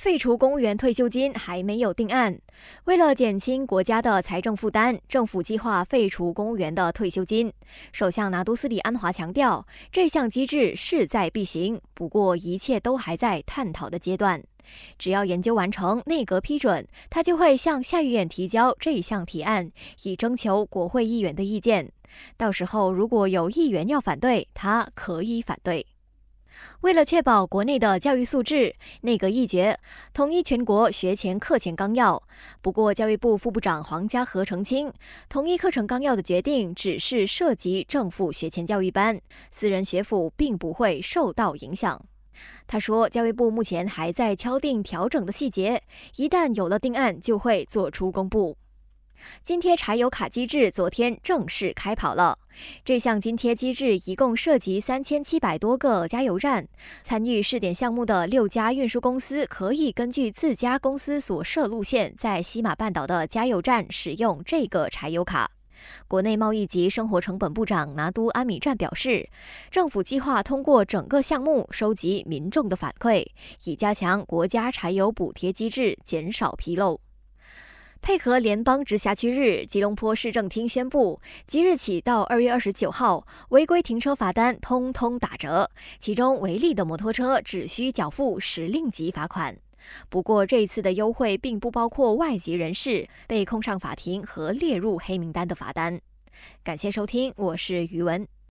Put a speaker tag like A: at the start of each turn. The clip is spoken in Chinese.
A: 废除公务员退休金还没有定案。为了减轻国家的财政负担，政府计划废除公务员的退休金。首相拿督斯里安华强调，这项机制势在必行，不过一切都还在探讨的阶段。只要研究完成，内阁批准，他就会向下议院提交这项提案，以征求国会议员的意见。到时候如果有议员要反对，他可以反对。为了确保国内的教育素质，内阁一决统一全国学前课前纲要。不过，教育部副部长黄家和澄清，统一课程纲要的决定只是涉及政府学前教育班，私人学府并不会受到影响。他说，教育部目前还在敲定调整的细节，一旦有了定案，就会做出公布。津贴柴油卡机制昨天正式开跑了。这项津贴机制一共涉及三千七百多个加油站，参与试点项目的六家运输公司可以根据自家公司所设路线，在西马半岛的加油站使用这个柴油卡。国内贸易及生活成本部长拿督安米站表示，政府计划通过整个项目收集民众的反馈，以加强国家柴油补贴机制，减少纰漏。配合联邦直辖区日，吉隆坡市政厅宣布，即日起到二月二十九号，违规停车罚单通通打折，其中违例的摩托车只需缴付时令级罚款。不过，这一次的优惠并不包括外籍人士被控上法庭和列入黑名单的罚单。感谢收听，我是余文。